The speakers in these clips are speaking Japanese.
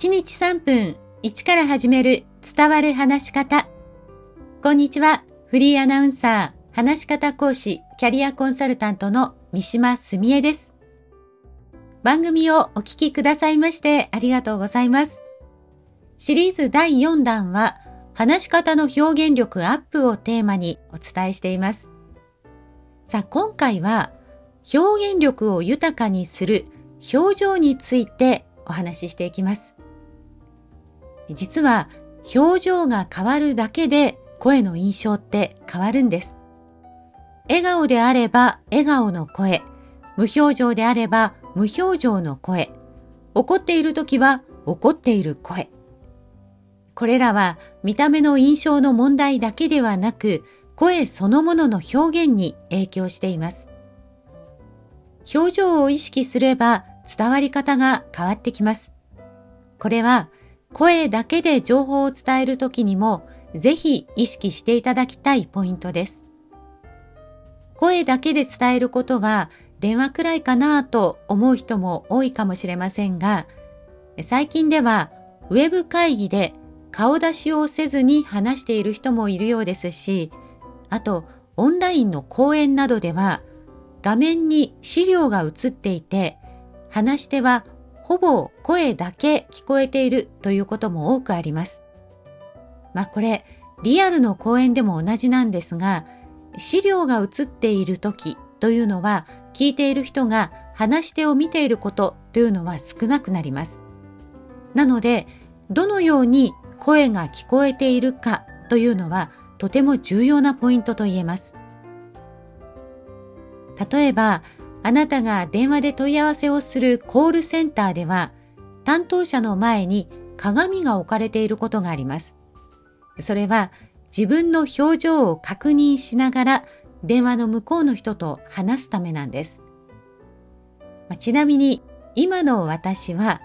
1日3分1から始める伝わる話し方。こんにちは。フリーアナウンサー、話し方講師、キャリアコンサルタントの三島澄江です。番組をお聞きくださいましてありがとうございます。シリーズ第4弾は、話し方の表現力アップをテーマにお伝えしています。さあ、今回は、表現力を豊かにする表情についてお話ししていきます。実は表情が変わるだけで声の印象って変わるんです。笑顔であれば笑顔の声、無表情であれば無表情の声、怒っている時は怒っている声。これらは見た目の印象の問題だけではなく、声そのものの表現に影響しています。表情を意識すれば伝わり方が変わってきます。これは声だけで情報を伝えるときにもぜひ意識していただきたいポイントです。声だけで伝えることは電話くらいかなと思う人も多いかもしれませんが、最近ではウェブ会議で顔出しをせずに話している人もいるようですし、あとオンラインの講演などでは画面に資料が映っていて、話し手はほぼ声だけ聞こえているということも多くあります。まあこれ、リアルの講演でも同じなんですが、資料が映っている時というのは、聞いている人が話し手を見ていることというのは少なくなります。なので、どのように声が聞こえているかというのはとても重要なポイントと言えます。例えば、あなたが電話で問い合わせをするコールセンターでは、担当者の前に鏡が置かれていることがあります。それは自分の表情を確認しながら電話の向こうの人と話すためなんです。ちなみに今の私は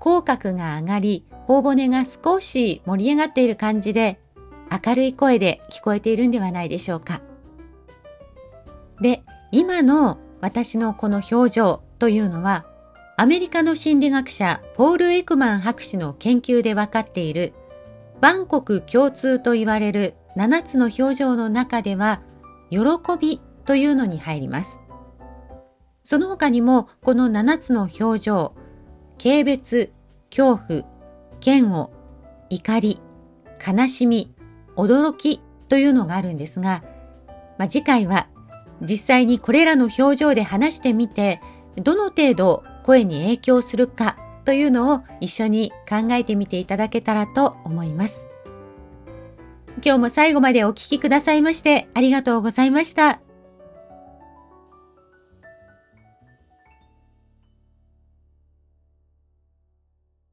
口角が上がり頬骨が少し盛り上がっている感じで明るい声で聞こえているんではないでしょうか。で、今の私のこの表情というのは、アメリカの心理学者ポール・エクマン博士の研究で分かっている、万国共通と言われる7つの表情の中では、喜びというのに入ります。その他にも、この7つの表情、軽蔑、恐怖、嫌悪、怒り、悲しみ、驚きというのがあるんですが、まあ、次回は実際にこれらの表情で話してみて、どの程度声に影響するかというのを一緒に考えてみていただけたらと思います。今日も最後までお聴きくださいましてありがとうございました。